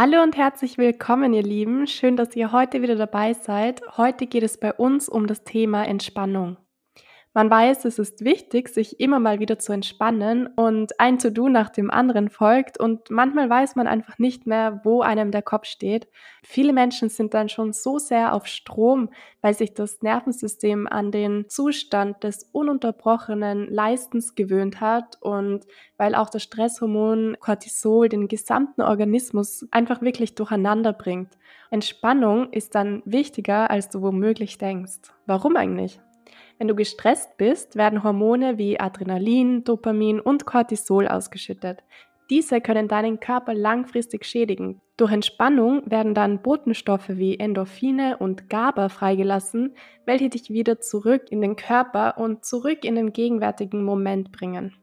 Hallo und herzlich willkommen, ihr Lieben. Schön, dass ihr heute wieder dabei seid. Heute geht es bei uns um das Thema Entspannung. Man weiß, es ist wichtig, sich immer mal wieder zu entspannen und ein To-Do nach dem anderen folgt und manchmal weiß man einfach nicht mehr, wo einem der Kopf steht. Viele Menschen sind dann schon so sehr auf Strom, weil sich das Nervensystem an den Zustand des ununterbrochenen Leistens gewöhnt hat und weil auch das Stresshormon Cortisol den gesamten Organismus einfach wirklich durcheinander bringt. Entspannung ist dann wichtiger, als du womöglich denkst. Warum eigentlich? Wenn du gestresst bist, werden Hormone wie Adrenalin, Dopamin und Cortisol ausgeschüttet. Diese können deinen Körper langfristig schädigen. Durch Entspannung werden dann Botenstoffe wie Endorphine und GABA freigelassen, welche dich wieder zurück in den Körper und zurück in den gegenwärtigen Moment bringen.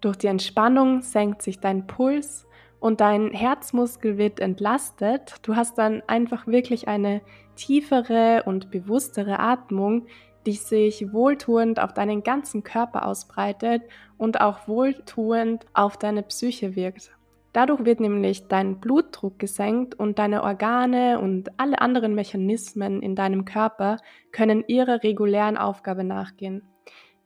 Durch die Entspannung senkt sich dein Puls und dein Herzmuskel wird entlastet. Du hast dann einfach wirklich eine tiefere und bewusstere Atmung, die sich wohltuend auf deinen ganzen Körper ausbreitet und auch wohltuend auf deine Psyche wirkt. Dadurch wird nämlich dein Blutdruck gesenkt und deine Organe und alle anderen Mechanismen in deinem Körper können ihrer regulären Aufgabe nachgehen.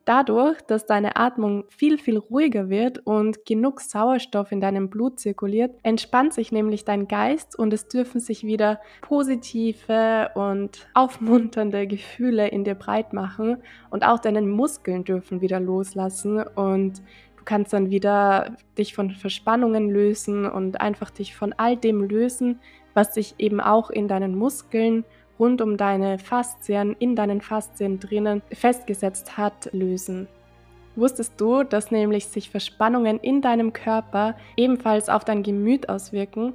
Dadurch, dass deine Atmung viel, viel ruhiger wird und genug Sauerstoff in deinem Blut zirkuliert, entspannt sich nämlich dein Geist und es dürfen sich wieder positive und aufmunternde Gefühle in dir breit machen und auch deine Muskeln dürfen wieder loslassen und du kannst dann wieder dich von Verspannungen lösen und einfach dich von all dem lösen, was sich eben auch in deinen Muskeln rund um deine Faszien, in deinen Faszien drinnen festgesetzt hat, lösen. Wusstest du, dass nämlich sich Verspannungen in deinem Körper ebenfalls auf dein Gemüt auswirken?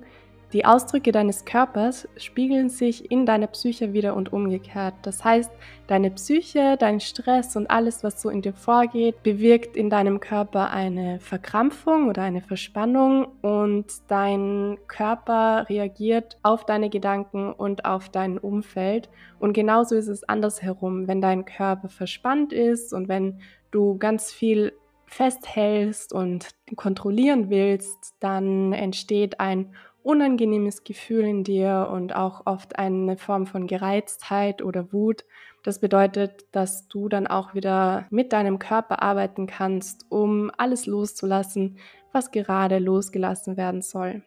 Die Ausdrücke deines Körpers spiegeln sich in deiner Psyche wieder und umgekehrt. Das heißt, deine Psyche, dein Stress und alles, was so in dir vorgeht, bewirkt in deinem Körper eine Verkrampfung oder eine Verspannung und dein Körper reagiert auf deine Gedanken und auf dein Umfeld. Und genauso ist es andersherum. Wenn dein Körper verspannt ist und wenn du ganz viel festhältst und kontrollieren willst, dann entsteht ein unangenehmes Gefühl in dir und auch oft eine Form von Gereiztheit oder Wut. Das bedeutet, dass du dann auch wieder mit deinem Körper arbeiten kannst, um alles loszulassen, was gerade losgelassen werden soll.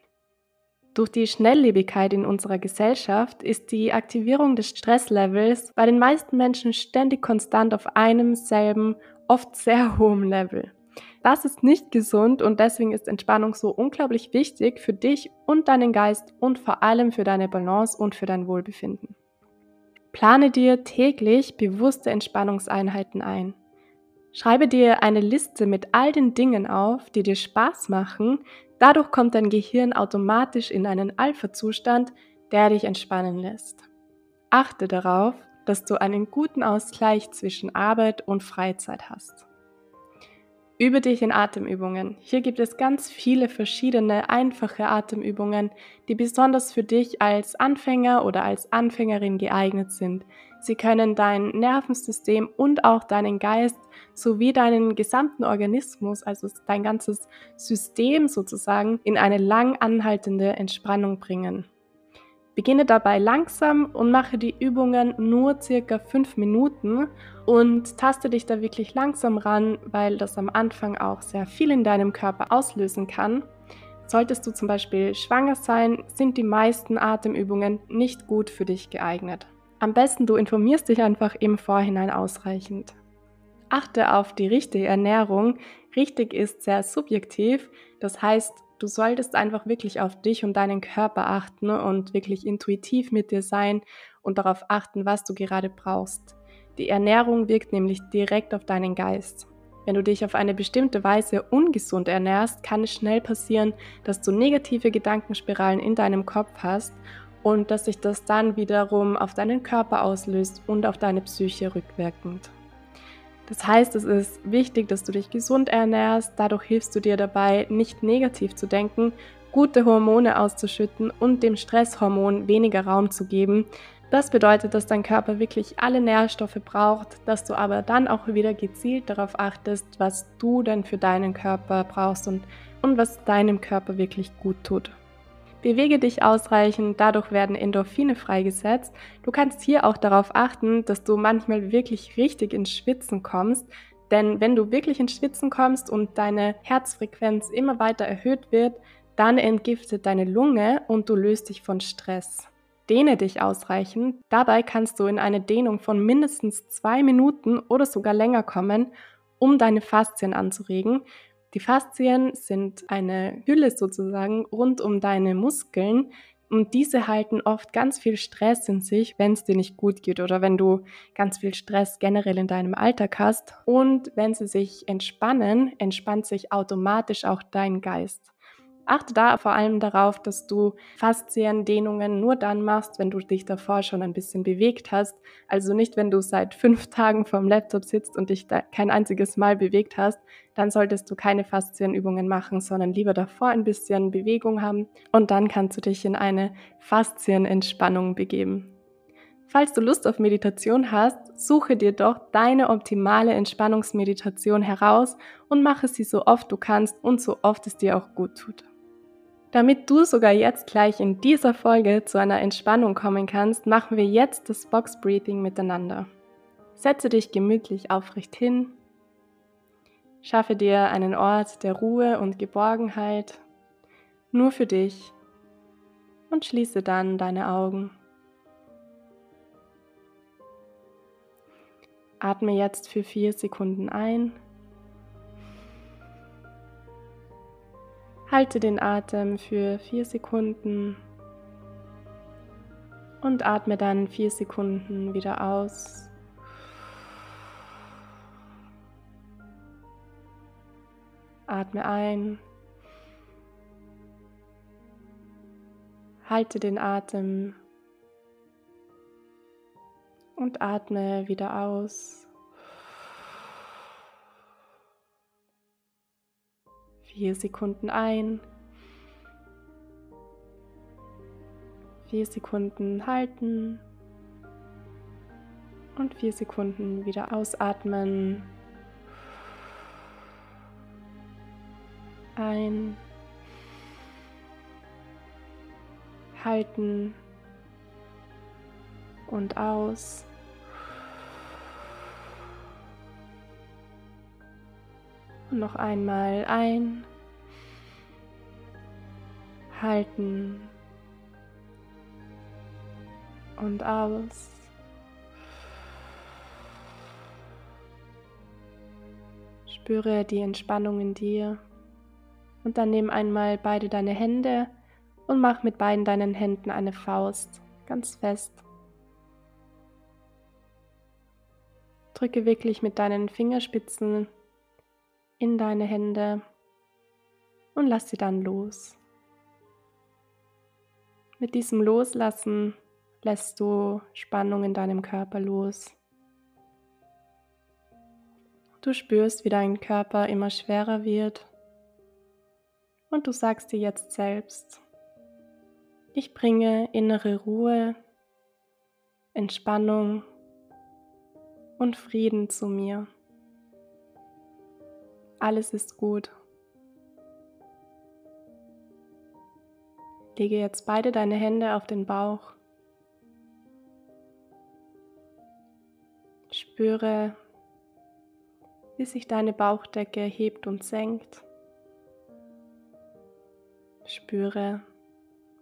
Durch die Schnelllebigkeit in unserer Gesellschaft ist die Aktivierung des Stresslevels bei den meisten Menschen ständig konstant auf einem selben, oft sehr hohem Level. Das ist nicht gesund und deswegen ist Entspannung so unglaublich wichtig für dich und deinen Geist und vor allem für deine Balance und für dein Wohlbefinden. Plane dir täglich bewusste Entspannungseinheiten ein. Schreibe dir eine Liste mit all den Dingen auf, die dir Spaß machen. Dadurch kommt dein Gehirn automatisch in einen Alpha-Zustand, der dich entspannen lässt. Achte darauf, dass du einen guten Ausgleich zwischen Arbeit und Freizeit hast. Übe dich in Atemübungen. Hier gibt es ganz viele verschiedene einfache Atemübungen, die besonders für dich als Anfänger oder als Anfängerin geeignet sind. Sie können dein Nervensystem und auch deinen Geist sowie deinen gesamten Organismus, also dein ganzes System sozusagen, in eine lang anhaltende Entspannung bringen. Beginne dabei langsam und mache die Übungen nur circa fünf Minuten und taste dich da wirklich langsam ran, weil das am Anfang auch sehr viel in deinem Körper auslösen kann. Solltest du zum Beispiel schwanger sein, sind die meisten Atemübungen nicht gut für dich geeignet. Am besten du informierst dich einfach im Vorhinein ausreichend. Achte auf die richtige Ernährung. Richtig ist sehr subjektiv, das heißt, Du solltest einfach wirklich auf dich und deinen Körper achten und wirklich intuitiv mit dir sein und darauf achten, was du gerade brauchst. Die Ernährung wirkt nämlich direkt auf deinen Geist. Wenn du dich auf eine bestimmte Weise ungesund ernährst, kann es schnell passieren, dass du negative Gedankenspiralen in deinem Kopf hast und dass sich das dann wiederum auf deinen Körper auslöst und auf deine Psyche rückwirkend. Das heißt, es ist wichtig, dass du dich gesund ernährst. Dadurch hilfst du dir dabei, nicht negativ zu denken, gute Hormone auszuschütten und dem Stresshormon weniger Raum zu geben. Das bedeutet, dass dein Körper wirklich alle Nährstoffe braucht, dass du aber dann auch wieder gezielt darauf achtest, was du denn für deinen Körper brauchst und, und was deinem Körper wirklich gut tut. Bewege dich ausreichend, dadurch werden Endorphine freigesetzt. Du kannst hier auch darauf achten, dass du manchmal wirklich richtig ins Schwitzen kommst, denn wenn du wirklich ins Schwitzen kommst und deine Herzfrequenz immer weiter erhöht wird, dann entgiftet deine Lunge und du löst dich von Stress. Dehne dich ausreichend. Dabei kannst du in eine Dehnung von mindestens zwei Minuten oder sogar länger kommen, um deine Faszien anzuregen. Die Faszien sind eine Hülle sozusagen rund um deine Muskeln und diese halten oft ganz viel Stress in sich, wenn es dir nicht gut geht oder wenn du ganz viel Stress generell in deinem Alltag hast. Und wenn sie sich entspannen, entspannt sich automatisch auch dein Geist. Achte da vor allem darauf, dass du Fasziendehnungen nur dann machst, wenn du dich davor schon ein bisschen bewegt hast. Also nicht, wenn du seit fünf Tagen vorm Laptop sitzt und dich kein einziges Mal bewegt hast, dann solltest du keine Faszienübungen machen, sondern lieber davor ein bisschen Bewegung haben und dann kannst du dich in eine Faszienentspannung begeben. Falls du Lust auf Meditation hast, suche dir doch deine optimale Entspannungsmeditation heraus und mache sie so oft du kannst und so oft es dir auch gut tut. Damit du sogar jetzt gleich in dieser Folge zu einer Entspannung kommen kannst, machen wir jetzt das Box Breathing miteinander. Setze dich gemütlich aufrecht hin. Schaffe dir einen Ort der Ruhe und Geborgenheit, nur für dich, und schließe dann deine Augen. Atme jetzt für vier Sekunden ein Halte den Atem für vier Sekunden und atme dann vier Sekunden wieder aus. Atme ein. Halte den Atem und atme wieder aus. Vier Sekunden ein. Vier Sekunden halten. Und vier Sekunden wieder ausatmen. Ein. Halten. Und aus. Und noch einmal ein, halten und aus. Spüre die Entspannung in dir und dann nimm einmal beide deine Hände und mach mit beiden deinen Händen eine Faust ganz fest. Drücke wirklich mit deinen Fingerspitzen in deine Hände und lass sie dann los. Mit diesem Loslassen lässt du Spannung in deinem Körper los. Du spürst, wie dein Körper immer schwerer wird und du sagst dir jetzt selbst, ich bringe innere Ruhe, Entspannung und Frieden zu mir. Alles ist gut. Lege jetzt beide deine Hände auf den Bauch. Spüre, wie sich deine Bauchdecke hebt und senkt. Spüre,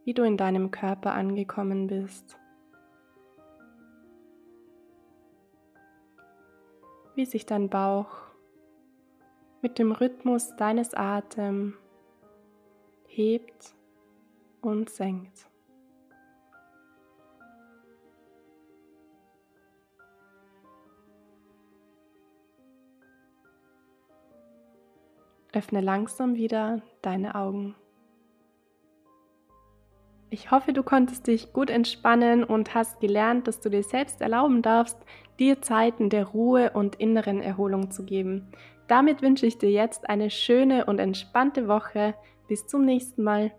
wie du in deinem Körper angekommen bist. Wie sich dein Bauch mit dem Rhythmus deines Atems hebt und senkt. Öffne langsam wieder deine Augen. Ich hoffe, du konntest dich gut entspannen und hast gelernt, dass du dir selbst erlauben darfst, dir Zeiten der Ruhe und inneren Erholung zu geben. Damit wünsche ich dir jetzt eine schöne und entspannte Woche. Bis zum nächsten Mal.